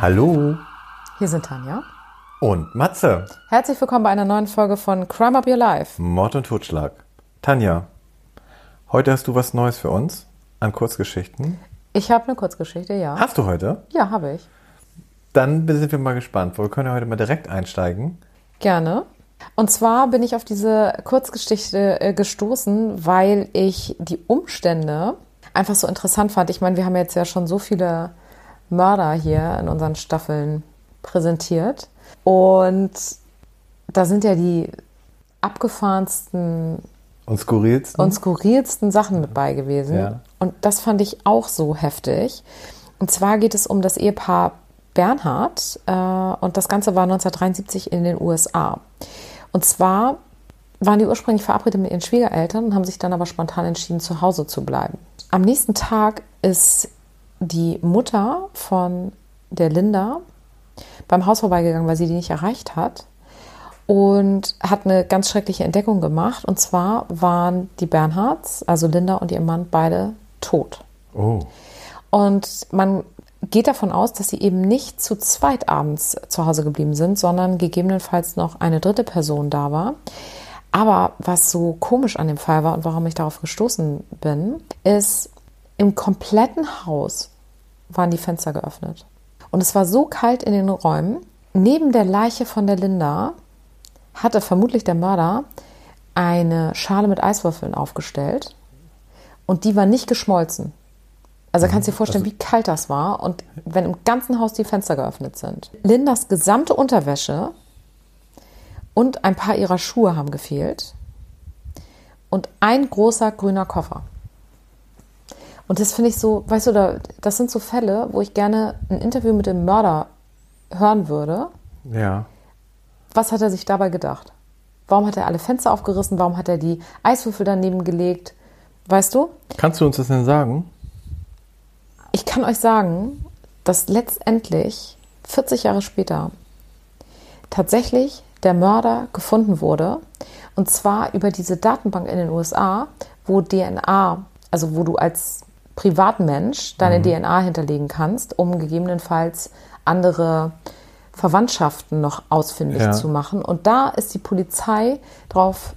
Hallo Hier sind Tanja. und Matze. Herzlich willkommen bei einer neuen Folge von Crime Up Your Life. Mord und Totschlag. Tanja, heute hast du was Neues für uns an Kurzgeschichten. Ich habe eine Kurzgeschichte, ja. Hast du heute? Ja, habe ich. Dann sind wir mal gespannt. Wir können ja heute mal direkt einsteigen. Gerne. Und zwar bin ich auf diese Kurzgeschichte äh, gestoßen, weil ich die Umstände einfach so interessant fand. Ich meine, wir haben jetzt ja schon so viele Mörder hier in unseren Staffeln präsentiert. Und da sind ja die abgefahrensten Und skurrilsten? und skurrilsten Sachen mit bei gewesen. Ja. Und das fand ich auch so heftig. Und zwar geht es um das Ehepaar Bernhard. Äh, und das Ganze war 1973 in den USA. Und zwar waren die ursprünglich verabredet mit ihren Schwiegereltern und haben sich dann aber spontan entschieden, zu Hause zu bleiben. Am nächsten Tag ist die Mutter von der Linda beim Haus vorbeigegangen, weil sie die nicht erreicht hat und hat eine ganz schreckliche Entdeckung gemacht. Und zwar waren die Bernhards, also Linda und ihr Mann, beide tot. oh. Und man geht davon aus, dass sie eben nicht zu zweit abends zu Hause geblieben sind, sondern gegebenenfalls noch eine dritte Person da war. Aber was so komisch an dem Fall war und warum ich darauf gestoßen bin, ist, im kompletten Haus waren die Fenster geöffnet. Und es war so kalt in den Räumen. Neben der Leiche von der Linda hatte vermutlich der Mörder eine Schale mit Eiswürfeln aufgestellt und die war nicht geschmolzen. Also kannst du dir vorstellen, wie kalt das war und wenn im ganzen Haus die Fenster geöffnet sind. Lindas gesamte Unterwäsche und ein paar ihrer Schuhe haben gefehlt und ein großer grüner Koffer. Und das finde ich so, weißt du, da- das sind so Fälle, wo ich gerne ein Interview mit dem Mörder hören würde. Ja. Was hat er sich dabei gedacht? Warum hat er alle Fenster aufgerissen? Warum hat er die Eiswürfel daneben gelegt? Weißt du? Kannst du uns das denn sagen? Ich kann euch sagen, dass letztendlich 40 Jahre später tatsächlich der Mörder gefunden wurde. Und zwar über diese Datenbank in den USA, wo DNA, also wo du als Privatmensch deine DNA hinterlegen kannst, um gegebenenfalls andere Verwandtschaften noch ausfindig Ja. zu machen. Und da ist die Polizei drauf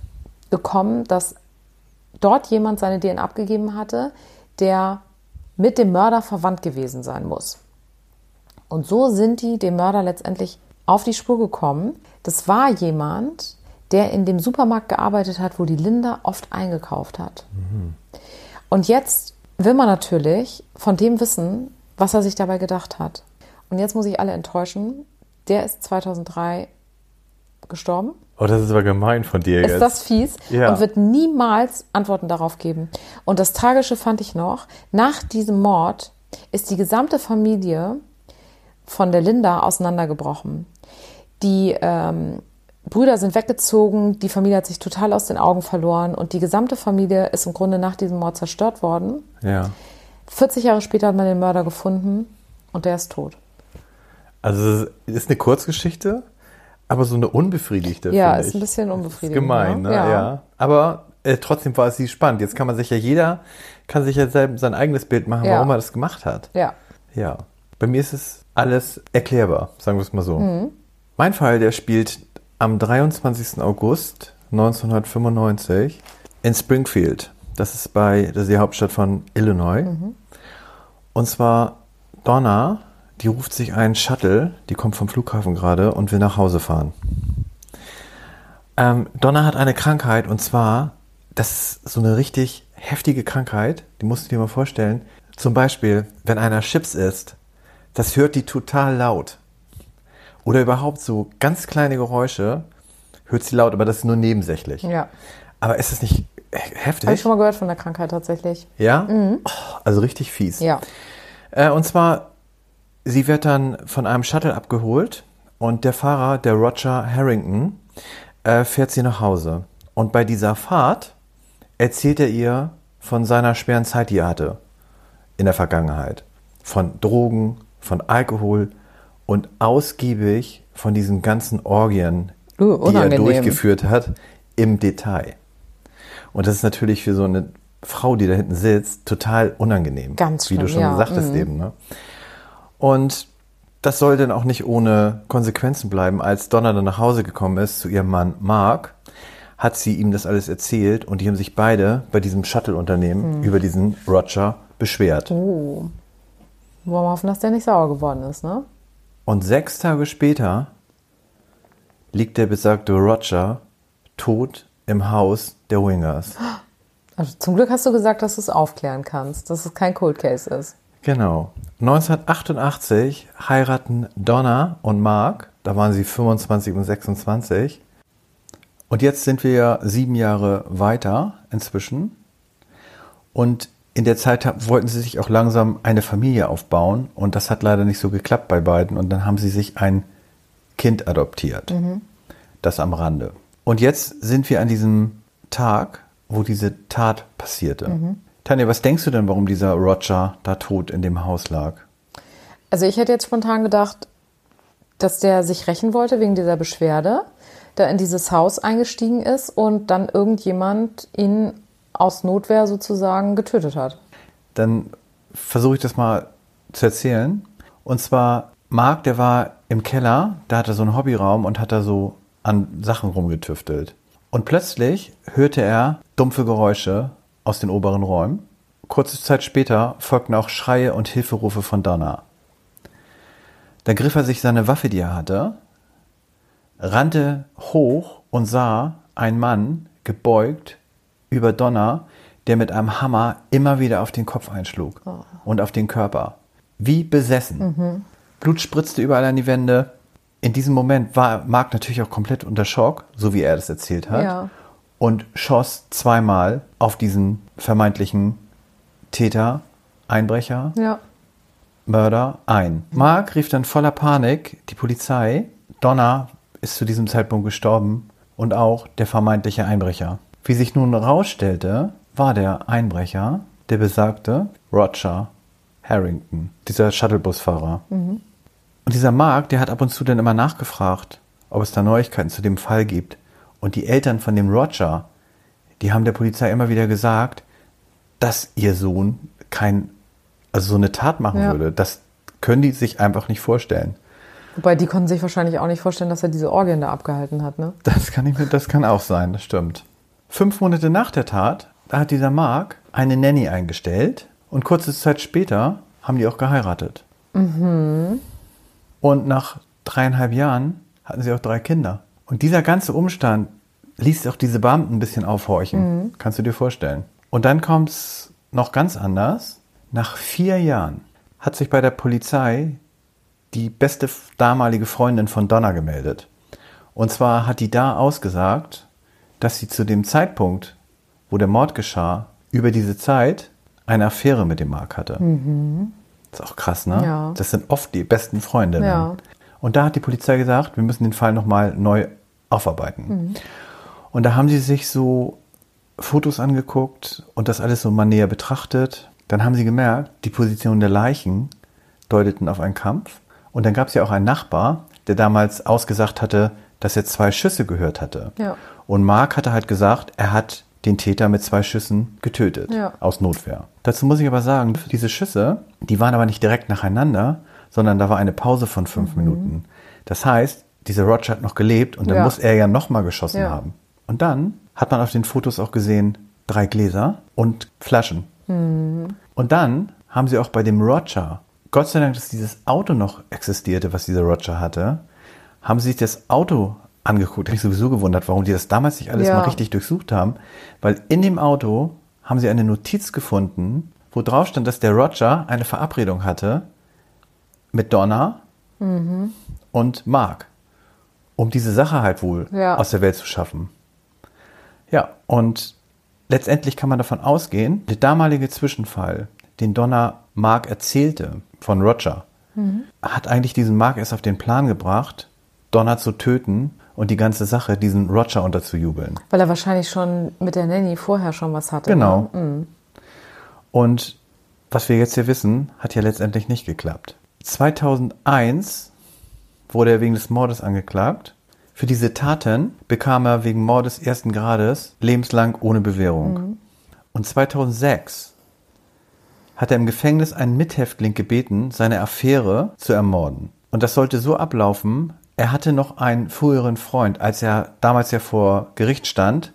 gekommen, dass dort jemand seine DNA abgegeben hatte, der mit dem Mörder verwandt gewesen sein muss. Und so sind die dem Mörder letztendlich auf die Spur gekommen. Das war jemand, der in dem Supermarkt gearbeitet hat, wo die Linda oft eingekauft hat. Und jetzt will man natürlich von dem wissen, was er sich dabei gedacht hat. Und jetzt muss ich alle enttäuschen. Der ist 2003 gestorben. Oh, das ist aber gemein von dir Ist jetzt. das fies Ja. und wird niemals Antworten darauf geben. Und das Tragische fand ich noch, nach diesem Mord ist die gesamte Familie von der Linda auseinandergebrochen. Die ähm, Brüder sind weggezogen, die Familie hat sich total aus den Augen verloren und die gesamte Familie ist im Grunde nach diesem Mord zerstört worden. ja. 40 Jahre später hat man den Mörder gefunden und der ist tot. Also, es ist eine Kurzgeschichte, aber so eine unbefriedigte. Ja, ist ich. ein bisschen Ist unbefriedigend. gemein, ne? Ja. Ja. Aber äh, trotzdem war es sie spannend. Jetzt kann man sich ja jeder, kann sich ja selbst sein eigenes Bild machen, Ja. warum er das gemacht hat. Ja. Ja. Bei mir ist es alles erklärbar, sagen wir es mal so. Mhm. Mein Fall, der spielt am 23. August 1995 in Springfield. Das ist bei, das ist die Hauptstadt von Illinois. Mhm. Und zwar Donna, die ruft sich einen Shuttle, die kommt vom Flughafen gerade und will nach Hause fahren. Ähm, Donna hat eine Krankheit und zwar, das ist so eine richtig heftige Krankheit, die musst du dir mal vorstellen. Zum Beispiel, wenn einer Chips isst, das hört die total laut. Oder überhaupt so ganz kleine Geräusche hört sie laut, aber das ist nur nebensächlich. Ja. Aber ist das nicht he- Habe ich heftig? schon mal gehört von der Krankheit tatsächlich. Ja? Oh, also richtig fies. Ja. Äh, und zwar, sie wird dann von einem Shuttle abgeholt und der Fahrer, der Roger Harrington, äh, fährt sie nach Hause. Und bei dieser Fahrt erzählt er ihr von seiner schweren Zeit, die er hatte in der Vergangenheit. Von Drogen, von Alkohol und ausgiebig von diesen ganzen Orgien, Uh, die er durchgeführt hat, im Detail. Und das ist natürlich für so eine Frau, die da hinten sitzt, total unangenehm. Ganz Wie du schlimm, schon ja. gesagt hast Mhm. eben. Ne? Und das soll dann auch nicht ohne Konsequenzen bleiben. Als Donna dann nach Hause gekommen ist zu ihrem Mann Mark, hat sie ihm das alles erzählt und die haben sich beide bei diesem Shuttle-Unternehmen Hm. über diesen Roger beschwert. Oh. Wollen wir hoffen, dass der nicht sauer geworden ist, ne? Und sechs Tage später liegt der besagte Roger tot im Haus der Wingers. Also zum Glück hast du gesagt, dass du es aufklären kannst, dass es kein Cold Case ist. Genau. 1988 heiraten Donna und Mark, da waren sie 25 und 26. Und jetzt sind wir ja sieben Jahre weiter inzwischen. Und in der Zeit wollten sie sich auch langsam eine Familie aufbauen. Und das hat leider nicht so geklappt bei beiden. Und dann haben sie sich ein Kind adoptiert. Das am Rande. Und jetzt sind wir an diesem Tag, wo diese Tat passierte. Tanja, was denkst du denn, warum dieser Roger da tot in dem Haus lag? Also ich hätte jetzt spontan gedacht, dass der sich rächen wollte wegen dieser Beschwerde, da in dieses Haus eingestiegen ist und dann irgendjemand ihn aus Notwehr sozusagen getötet hat. Dann versuche ich das mal zu erzählen. Und zwar, Marc, der war im Keller, da hat er so einen Hobbyraum und hat da so an Sachen rumgetüftelt. Und plötzlich hörte er dumpfe Geräusche aus den oberen Räumen. Kurze Zeit später folgten auch Schreie und Hilferufe von Donna. Dann griff er sich seine Waffe, die er hatte, rannte hoch und sah einen Mann gebeugt über Donner, der mit einem Hammer immer wieder auf den Kopf einschlug und auf den Körper. Wie besessen. Blut spritzte überall an die Wände. In diesem Moment war Mark natürlich auch komplett unter Schock, so wie er das erzählt hat, Ja. und schoss zweimal auf diesen vermeintlichen Täter, Einbrecher, Ja. Mörder ein. Mark rief dann voller Panik die Polizei. Donna ist zu diesem Zeitpunkt gestorben und auch der vermeintliche Einbrecher. Wie sich nun herausstellte, war der Einbrecher der besagte Roger Harrington, dieser Shuttlebusfahrer. Und dieser Mark, der hat ab und zu dann immer nachgefragt, ob es da Neuigkeiten zu dem Fall gibt. Und die Eltern von dem Roger, die haben der Polizei immer wieder gesagt, dass ihr Sohn kein, also so eine Tat machen Ja. würde. Das können die sich einfach nicht vorstellen. Wobei die konnten sich wahrscheinlich auch nicht vorstellen, dass er diese Orgien da abgehalten hat, ne? Das kann ich mir, das kann auch sein, das stimmt. Fünf Monate nach der Tat, da hat dieser Mark eine Nanny eingestellt und kurze Zeit später haben die auch geheiratet. Und nach dreieinhalb Jahren hatten sie auch drei Kinder. Und dieser ganze Umstand ließ auch diese Beamten ein bisschen aufhorchen. Kannst du dir vorstellen. Und dann kommt es noch ganz anders. Nach vier Jahren hat sich bei der Polizei die beste damalige Freundin von Donna gemeldet. Und zwar hat die da ausgesagt, dass sie zu dem Zeitpunkt, wo der Mord geschah, über diese Zeit eine Affäre mit dem Mark hatte. Das ist auch krass, ne? Ja. Das sind oft die besten Freundinnen. Ja. Und da hat die Polizei gesagt, wir müssen den Fall nochmal neu aufarbeiten. Und da haben sie sich so Fotos angeguckt und das alles so mal näher betrachtet. Dann haben sie gemerkt, die Position der Leichen deuteten auf einen Kampf. Und dann gab es ja auch einen Nachbar, der damals ausgesagt hatte, dass er zwei Schüsse gehört hatte. Ja. Und Mark hatte halt gesagt, er hat den Täter mit zwei Schüssen getötet. Ja. Aus Notwehr. Dazu muss ich aber sagen, diese Schüsse, die waren aber nicht direkt nacheinander, sondern da war eine Pause von fünf Minuten. Das heißt, dieser Roger hat noch gelebt und dann Ja. muss er ja nochmal geschossen Ja. haben. Und dann hat man auf den Fotos auch gesehen, drei Gläser und Flaschen. Und dann haben sie auch bei dem Roger, Gott sei Dank, dass dieses Auto noch existierte, was dieser Roger hatte, haben sie sich das Auto angeguckt. Ich habe mich sowieso gewundert, warum die das damals nicht alles Ja. mal richtig durchsucht haben. Weil in dem Auto haben sie eine Notiz gefunden, wo drauf stand, dass der Roger eine Verabredung hatte mit Donna und Mark, um diese Sache halt wohl Ja. aus der Welt zu schaffen. Ja, und letztendlich kann man davon ausgehen, der damalige Zwischenfall, den Donna Mark erzählte von Roger, hat eigentlich diesen Mark erst auf den Plan gebracht, Donna zu töten und die ganze Sache diesen Roger unterzujubeln. Weil er wahrscheinlich schon mit der Nanny vorher schon was hatte. Genau. Ne? Und was wir jetzt hier wissen, hat ja letztendlich nicht geklappt. 2001 wurde er wegen des Mordes angeklagt. Für diese Taten bekam er wegen Mordes ersten Grades lebenslang ohne Bewährung. Und 2006 hat er im Gefängnis einen Mithäftling gebeten, seine Affäre zu ermorden. Und das sollte so ablaufen, er hatte noch einen früheren Freund, als er damals ja vor Gericht stand,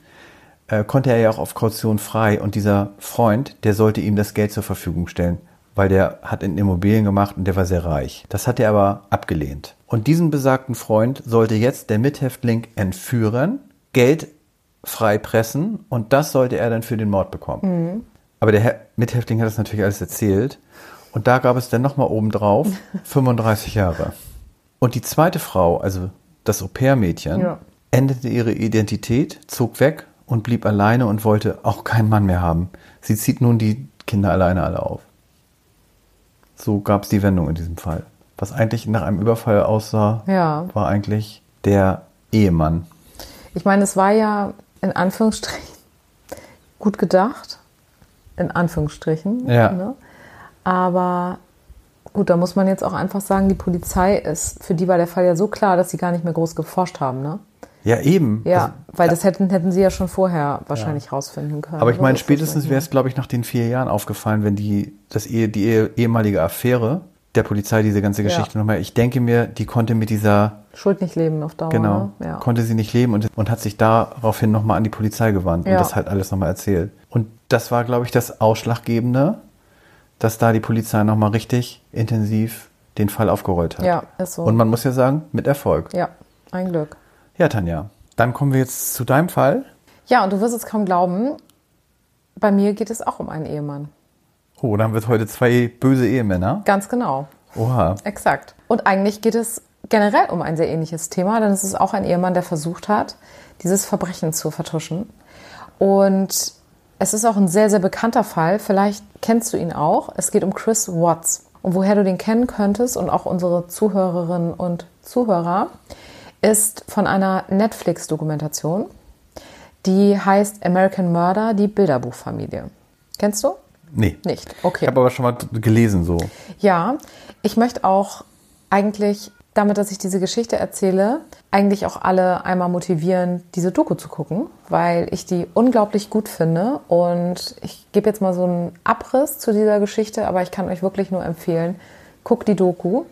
äh, konnte er ja auch auf Kaution frei und dieser Freund, der sollte ihm das Geld zur Verfügung stellen, weil der hat in Immobilien gemacht und der war sehr reich. Das hat er aber abgelehnt. Und diesen besagten Freund sollte jetzt der Mithäftling entführen, Geld freipressen und das sollte er dann für den Mord bekommen. Aber der Hä- Mithäftling hat das natürlich alles erzählt und da gab es dann nochmal obendrauf 35 Jahre. Und die zweite Frau, also das Au-pair-Mädchen, Ja. änderte ihre Identität, zog weg und blieb alleine und wollte auch keinen Mann mehr haben. Sie zieht nun die Kinder alleine alle auf. So gab es die Wendung in diesem Fall. Was eigentlich nach einem Überfall aussah, Ja. war eigentlich der Ehemann. Ich meine, es war ja in Anführungsstrichen gut gedacht. In Anführungsstrichen. Ja. Ne? Aber gut, da muss man jetzt auch einfach sagen, die Polizei ist, für die war der Fall ja so klar, dass sie gar nicht mehr groß geforscht haben. Ne? Ja, eben. Ja, Also, weil das hätten, hätten sie ja schon vorher wahrscheinlich rausfinden können. aber ich meine, das spätestens wäre es, glaube ich, nach den vier Jahren aufgefallen, wenn die, das Ehe, die Ehe, ehemalige Affäre der Polizei diese ganze Geschichte Ja. nochmal, ich denke mir, die konnte mit dieser Schuld nicht leben auf Dauer. Genau. Ne? Ja. Konnte sie nicht leben und, und hat sich daraufhin nochmal an die Polizei gewandt und Ja. das halt alles nochmal erzählt. Und das war, glaube ich, das Ausschlaggebende, dass da die Polizei nochmal richtig intensiv den Fall aufgerollt hat. ja, ist so. Und man muss ja sagen, mit Erfolg. ja, ein Glück. Ja, Tanja. Dann kommen wir jetzt zu deinem Fall. Ja, und du wirst es kaum glauben, bei mir geht es auch um einen Ehemann. Oh, dann haben wir heute zwei böse Ehemänner. Ganz genau. Oha. Exakt. Und eigentlich geht es generell um ein sehr ähnliches Thema, denn es ist auch ein Ehemann, der versucht hat, dieses Verbrechen zu vertuschen. Und es ist auch ein sehr, sehr bekannter Fall. Vielleicht kennst du ihn auch. Es geht um Chris Watts. Und woher du den kennen könntest und auch unsere Zuhörerinnen und Zuhörer, ist von einer Netflix-Dokumentation, die heißt American Murder, die Bilderbuchfamilie. Kennst du? Nee. Nicht. Ich Okay. habe aber schon mal gelesen so. Ja, ich möchte auch eigentlich, damit, dass ich diese Geschichte erzähle, eigentlich auch alle einmal motivieren, diese Doku zu gucken, weil ich die unglaublich gut finde. Und ich gebe jetzt mal so einen Abriss zu dieser Geschichte, aber ich kann euch wirklich nur empfehlen, guckt die Doku.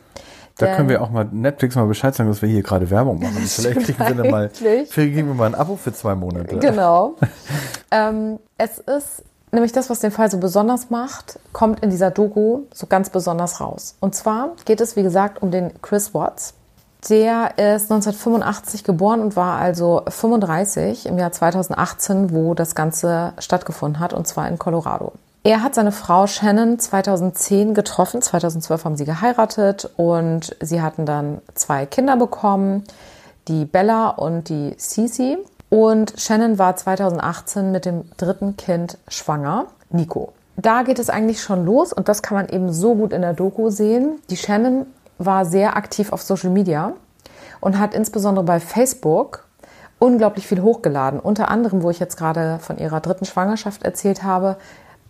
Da Denn- können wir auch mal Netflix mal Bescheid sagen, dass wir hier gerade Werbung machen. Vielleicht kriegen wir, mal, vielleicht kriegen wir mal ein Abo für zwei Monate. Genau. ähm, es ist nämlich das, was den Fall so besonders macht, kommt in dieser Doku so ganz besonders raus. Und zwar geht es, wie gesagt, um den Chris Watts. Der ist 1985 geboren und war also 35 im Jahr 2018, wo das Ganze stattgefunden hat, und zwar in Colorado. Er hat seine Frau Shannon 2010 getroffen. 2012 haben sie geheiratet und sie hatten dann zwei Kinder bekommen, die Bella und die Cici. Und Shannon war 2018 mit dem dritten Kind schwanger, Nico. Da geht es eigentlich schon los und das kann man eben so gut in der Doku sehen. Die Shannon war sehr aktiv auf Social Media und hat insbesondere bei Facebook unglaublich viel hochgeladen. Unter anderem, wo ich jetzt gerade von ihrer dritten Schwangerschaft erzählt habe,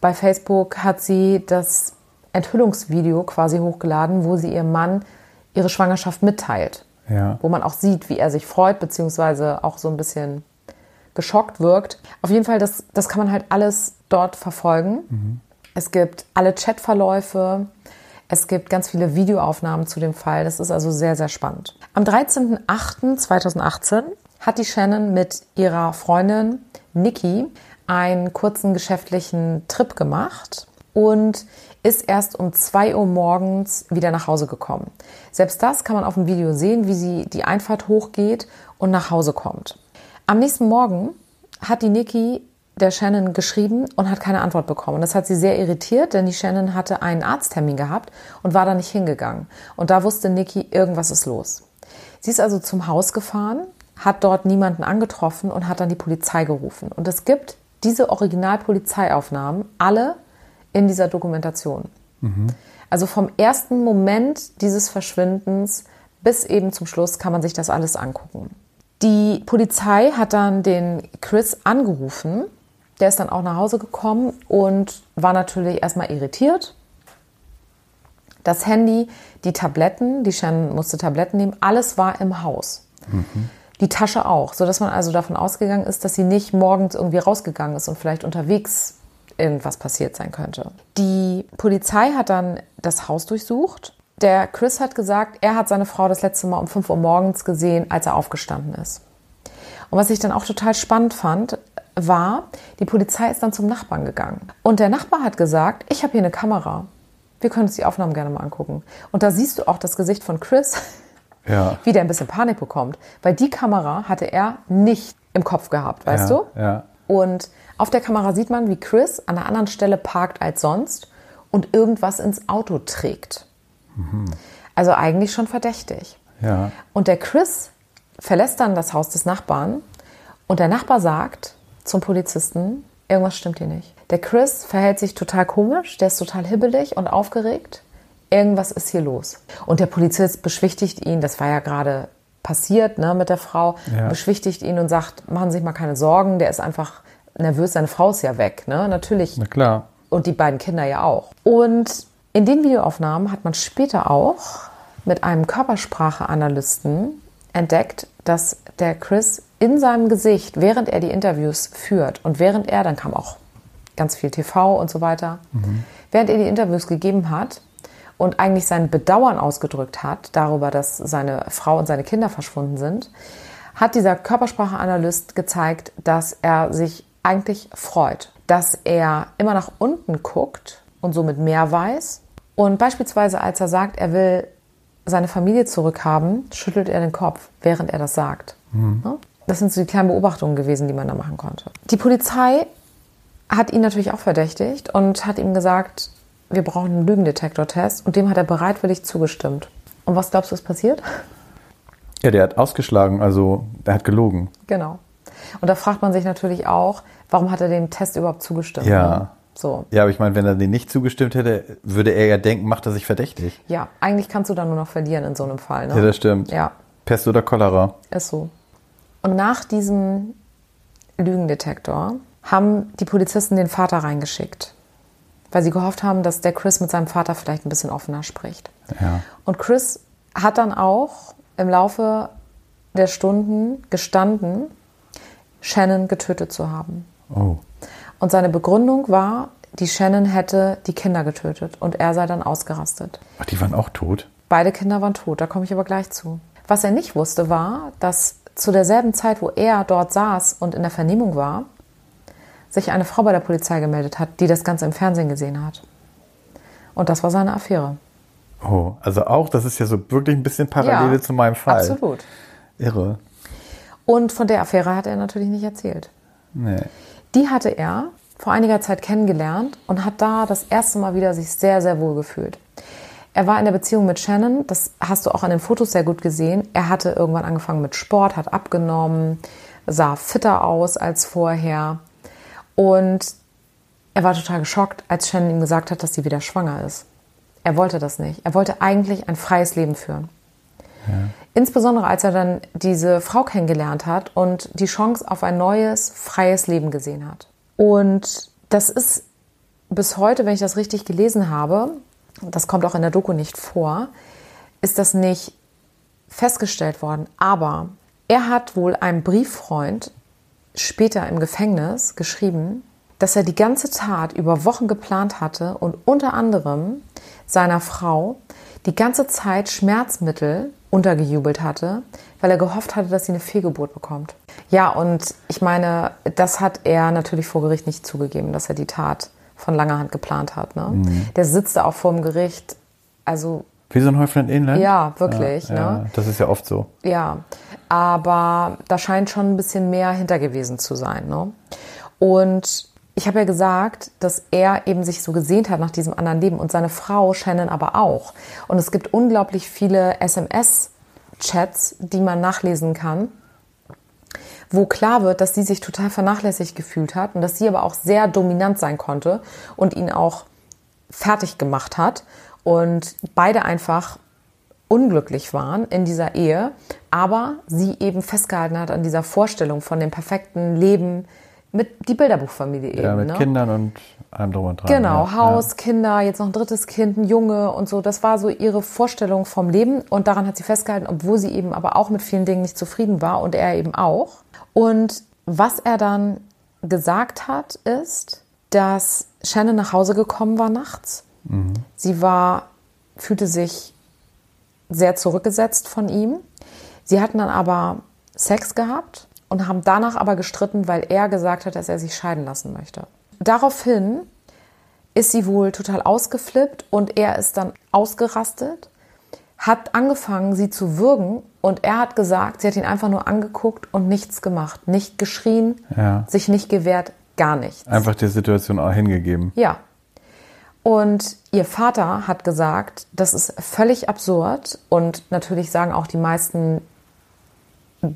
bei Facebook hat sie das Enthüllungsvideo quasi hochgeladen, wo sie ihrem Mann ihre Schwangerschaft mitteilt. Ja. Wo man auch sieht, wie er sich freut, beziehungsweise auch so ein bisschen geschockt wirkt. Auf jeden Fall, das, das kann man halt alles dort verfolgen. Es gibt alle Chatverläufe. Es gibt ganz viele Videoaufnahmen zu dem Fall. Das ist also sehr, sehr spannend. Am 13.08.2018 hat die Shannon mit ihrer Freundin Nikki einen kurzen geschäftlichen Trip gemacht und ist erst um 2 Uhr morgens wieder nach Hause gekommen. Selbst das kann man auf dem Video sehen, wie sie die Einfahrt hochgeht und nach Hause kommt. Am nächsten Morgen hat die Nikki der Shannon geschrieben und hat keine Antwort bekommen. Das hat sie sehr irritiert, denn die Shannon hatte einen Arzttermin gehabt und war da nicht hingegangen. Und da wusste Nikki, irgendwas ist los. Sie ist also zum Haus gefahren, hat dort niemanden angetroffen und hat dann die Polizei gerufen. Und es gibt diese Original-Polizeiaufnahmen alle in dieser Dokumentation. Also vom ersten Moment dieses Verschwindens bis eben zum Schluss kann man sich das alles angucken. Die Polizei hat dann den Chris angerufen. Der ist dann auch nach Hause gekommen und war natürlich erstmal irritiert. Das Handy, die Tabletten, die Shannon musste Tabletten nehmen, alles war im Haus. Die Tasche auch, sodass man also davon ausgegangen ist, dass sie nicht morgens irgendwie rausgegangen ist und vielleicht unterwegs irgendwas passiert sein könnte. Die Polizei hat dann das Haus durchsucht der Chris hat gesagt, er hat seine Frau das letzte Mal um 5 Uhr morgens gesehen, als er aufgestanden ist. Und was ich dann auch total spannend fand, war, die Polizei ist dann zum Nachbarn gegangen. Und der Nachbar hat gesagt, ich habe hier eine Kamera. Wir können uns die Aufnahmen gerne mal angucken. Und da siehst du auch das Gesicht von Chris, Ja. wie der ein bisschen Panik bekommt. Weil die Kamera hatte er nicht im Kopf gehabt, weißt ja, du? Ja. Und auf der Kamera sieht man, wie Chris an einer anderen Stelle parkt als sonst und irgendwas ins Auto trägt. Also eigentlich schon verdächtig. Ja. Und der Chris verlässt dann das Haus des Nachbarn und der Nachbar sagt zum Polizisten, irgendwas stimmt hier nicht. Der Chris verhält sich total komisch, der ist total hibbelig und aufgeregt. Irgendwas ist hier los. Und der Polizist beschwichtigt ihn, das war ja gerade passiert ne, mit der Frau, Ja. beschwichtigt ihn und sagt, machen Sie sich mal keine Sorgen, der ist einfach nervös, seine Frau ist ja weg. Ne? Natürlich Na klar. und die beiden Kinder ja auch. Und in den Videoaufnahmen hat man später auch mit einem Körpersprache-Analysten entdeckt, dass der Chris in seinem Gesicht, während er die Interviews führt und während er, dann kam auch ganz viel TV und so weiter, während er die Interviews gegeben hat und eigentlich sein Bedauern ausgedrückt hat darüber, dass seine Frau und seine Kinder verschwunden sind, hat dieser Körpersprache-Analyst gezeigt, dass er sich eigentlich freut, dass er immer nach unten guckt und somit mehr weiß. Und beispielsweise, als er sagt, er will seine Familie zurückhaben, schüttelt er den Kopf, während er das sagt. Ne? Das sind so die kleinen Beobachtungen gewesen, die man da machen konnte. Die Polizei hat ihn natürlich auch verdächtigt und hat ihm gesagt, wir brauchen einen Lügendetektortest und dem hat er bereitwillig zugestimmt. Und was glaubst du, ist passiert? Ja, der hat ausgeschlagen, also der hat gelogen. Genau. Und da fragt man sich natürlich auch, warum hat er dem Test überhaupt zugestimmt? Ja. Ne? So. Ja, aber ich meine, wenn er den nicht zugestimmt hätte, würde er ja denken, macht er sich verdächtig. Ja, eigentlich kannst du da nur noch verlieren in so einem Fall. Ne? Ja, das stimmt. Ja, Pest oder Cholera. ist so. Und nach diesem Lügendetektor haben die Polizisten den Vater reingeschickt, weil sie gehofft haben, dass der Chris mit seinem Vater vielleicht ein bisschen offener spricht. Ja. Und Chris hat dann auch im Laufe der Stunden gestanden, Shannon getötet zu haben. Oh. Und seine Begründung war, die Shannon hätte die Kinder getötet und er sei dann ausgerastet. Ach, die waren auch tot. Beide Kinder waren tot, da komme ich aber gleich zu. Was er nicht wusste, war, dass zu derselben Zeit, wo er dort saß und in der Vernehmung war, sich eine Frau bei der Polizei gemeldet hat, die das Ganze im Fernsehen gesehen hat. Und das war seine Affäre. Oh, also auch, das ist ja so wirklich ein bisschen Parallele zu meinem Fall. Absolut. Irre. Und von der Affäre hat er natürlich nicht erzählt. Nee. Die hatte er vor einiger Zeit kennengelernt und hat da das erste Mal wieder sich sehr, sehr wohl gefühlt. Er war in der Beziehung mit Shannon, das hast du auch an den Fotos sehr gut gesehen. Er hatte irgendwann angefangen mit Sport, hat abgenommen, sah fitter aus als vorher. Und er war total geschockt, als Shannon ihm gesagt hat, dass sie wieder schwanger ist. Er wollte das nicht. Er wollte eigentlich ein freies Leben führen. Insbesondere als er dann diese Frau kennengelernt hat und die Chance auf ein neues, freies Leben gesehen hat. Und das ist bis heute, wenn ich das richtig gelesen habe, das kommt auch in der Doku nicht vor, ist das nicht festgestellt worden. Aber er hat wohl einem Brieffreund später im Gefängnis geschrieben, dass er die ganze Tat über Wochen geplant hatte und unter anderem seiner Frau die ganze Zeit Schmerzmittel untergejubelt hatte, weil er gehofft hatte, dass sie eine Fehlgeburt bekommt. Ja, und ich meine, das hat er natürlich vor Gericht nicht zugegeben, dass er die Tat von langer Hand geplant hat. Ne? Der sitzt da auch vor dem Gericht. Also Wie so ein Häuflein Elend? Ja, wirklich, Ja, ne? ja, das ist ja oft so. ja, aber da scheint schon ein bisschen mehr hinter gewesen zu sein. Ne? Und ich habe ja gesagt, dass er eben sich so gesehnt hat nach diesem anderen Leben und seine Frau Shannon aber auch. Und es gibt unglaublich viele SMS-Chats, die man nachlesen kann, wo klar wird, dass sie sich total vernachlässigt gefühlt hat und dass sie aber auch sehr dominant sein konnte und ihn auch fertig gemacht hat und beide einfach unglücklich waren in dieser Ehe, aber sie eben festgehalten hat an dieser Vorstellung von dem perfekten Leben mit die Bilderbuchfamilie eben. Ja, mit ne? Kindern und allem drum und dran. Genau, ja. Haus, Kinder, jetzt noch ein drittes Kind, ein Junge und so. Das war so ihre Vorstellung vom Leben und daran hat sie festgehalten, obwohl sie eben aber auch mit vielen Dingen nicht zufrieden war und er eben auch. Und was er dann gesagt hat, ist, dass Shannon nach Hause gekommen war nachts. Sie war, fühlte sich sehr zurückgesetzt von ihm. Sie hatten dann aber Sex gehabt und haben danach aber gestritten, weil er gesagt hat, dass er sich scheiden lassen möchte. Daraufhin ist sie wohl total ausgeflippt und er ist dann ausgerastet, hat angefangen, sie zu würgen und er hat gesagt, sie hat ihn einfach nur angeguckt und nichts gemacht, nicht geschrien, Ja. sich nicht gewehrt, gar nichts. Einfach der Situation auch hingegeben. Ja. Und ihr Vater hat gesagt, das ist völlig absurd und natürlich sagen auch die meisten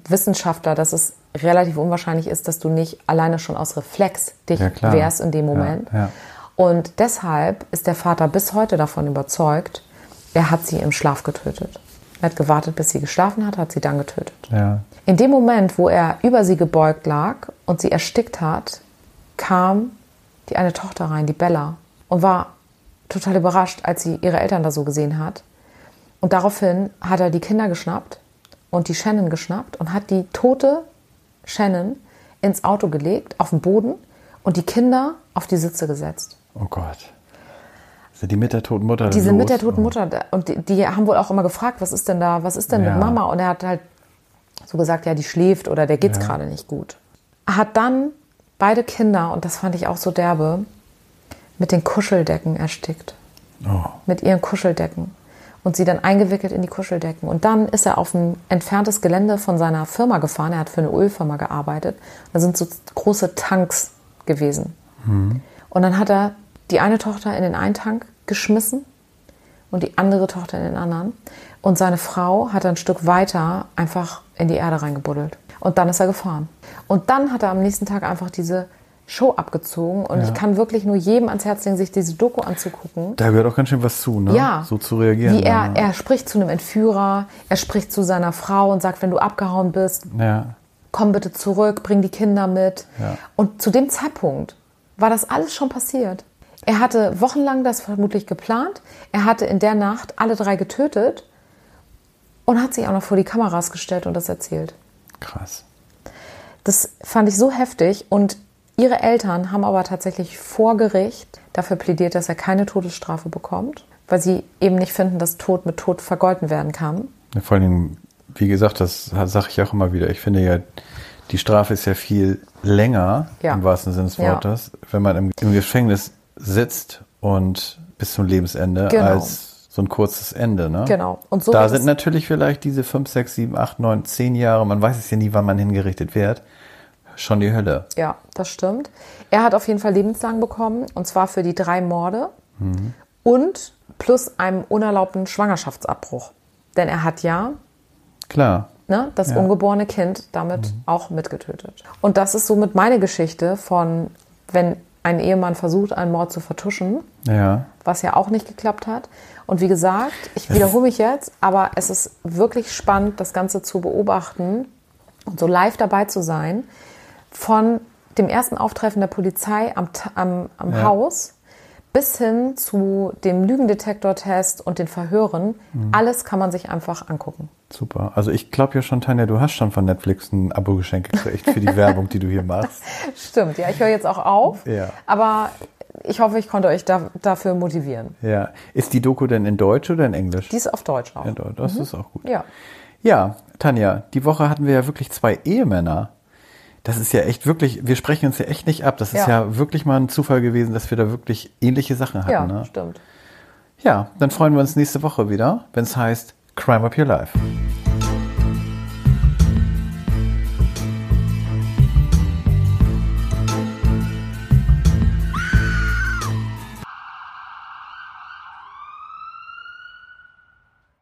Wissenschaftler, dass es relativ unwahrscheinlich ist, dass du nicht alleine schon aus Reflex dich Ja, wehrst in dem Ja, Moment. ja. Und deshalb ist der Vater bis heute davon überzeugt, er hat sie im Schlaf getötet. Er hat gewartet, bis sie geschlafen hat, hat sie dann getötet. Ja. In dem Moment, wo er über sie gebeugt lag und sie erstickt hat, kam die eine Tochter rein, die Bella, und war total überrascht, als sie ihre Eltern da so gesehen hat. Und daraufhin hat er die Kinder geschnappt und die Shannon geschnappt und hat die tote Shannon ins Auto gelegt, auf den Boden und die Kinder auf die Sitze gesetzt. Oh Gott. Sind die mit der toten Mutter Die los? sind mit der toten Mutter da- und die, die haben wohl auch immer gefragt, was ist denn da, was ist denn Ja. mit Mama? Und er hat halt so gesagt, ja, die schläft oder der geht's gerade nicht gut. Hat dann beide Kinder, und das fand ich auch so derbe, mit den Kuscheldecken erstickt. Oh. Mit ihren Kuscheldecken. Und sie dann eingewickelt in die Kuscheldecken. Und dann ist er auf ein entferntes Gelände von seiner Firma gefahren. Er hat für eine Ölfirma gearbeitet. Da sind so große Tanks gewesen. Und dann hat er die eine Tochter in den einen Tank geschmissen und die andere Tochter in den anderen. Und seine Frau hat ein Stück weiter einfach in die Erde reingebuddelt. Und dann ist er gefahren. Und dann hat er am nächsten Tag einfach diese Show abgezogen. Und ich kann wirklich nur jedem ans Herz legen, sich diese Doku anzugucken. Da gehört auch ganz schön was zu, ne? Ja. So zu reagieren. Wie er, dann, er spricht zu einem Entführer, er spricht zu seiner Frau und sagt, wenn du abgehauen bist, Ja. komm bitte zurück, bring die Kinder mit. Ja. Und zu dem Zeitpunkt war das alles schon passiert. Er hatte wochenlang das vermutlich geplant. Er hatte in der Nacht alle drei getötet und hat sich auch noch vor die Kameras gestellt und das erzählt. Krass. Das fand ich so heftig und ihre Eltern haben aber tatsächlich vor Gericht dafür plädiert, dass er keine Todesstrafe bekommt, weil sie eben nicht finden, dass Tod mit Tod vergolten werden kann. Ja, Vor allem, wie gesagt, das sage ich auch immer wieder. Ich finde ja, die Strafe ist ja viel länger, Ja. im wahrsten Sinne des Ja. Wortes, wenn man im, im Gefängnis sitzt und bis zum Lebensende, Genau. als so ein kurzes Ende. Ne? Genau. Und so da sind natürlich vielleicht diese fünf, sechs, sieben, acht, neun, zehn Jahre, man weiß es ja nie, wann man hingerichtet wird, schon die Hölle. Ja, das stimmt. Er hat auf jeden Fall lebenslang bekommen und zwar für die drei Morde und plus einem unerlaubten Schwangerschaftsabbruch. Denn er hat ja Klar. ne, das Ja. ungeborene Kind damit auch mitgetötet. Und das ist somit meine Geschichte von, wenn ein Ehemann versucht, einen Mord zu vertuschen, Ja. was ja auch nicht geklappt hat. Und wie gesagt, ich wiederhole mich jetzt, aber es ist wirklich spannend, das Ganze zu beobachten und so live dabei zu sein, von dem ersten Auftreffen der Polizei am, am, am Ja. Haus bis hin zu dem Lügendetektortest und den Verhören. Alles kann man sich einfach angucken. Super. Also ich glaube ja schon, Tanja, du hast schon von Netflix ein Abo-Geschenk gekriegt für die Werbung, die du hier machst. Stimmt, ja, ich höre jetzt auch auf. Ja. Aber ich hoffe, ich konnte euch da, dafür motivieren. Ja. Ist die Doku denn in Deutsch oder in Englisch? Die ist auf Deutsch auch. Deutsch. Das ist auch gut. Ja. Ja, Tanja, die Woche hatten wir ja wirklich zwei Ehemänner. Das ist ja echt wirklich, wir sprechen uns ja echt nicht ab. Das ist Ja. ja, wirklich mal ein Zufall gewesen, dass wir da wirklich ähnliche Sachen hatten. Ja, ne? stimmt. ja dann freuen wir uns nächste Woche wieder, wenn es heißt Crime Up Your Life.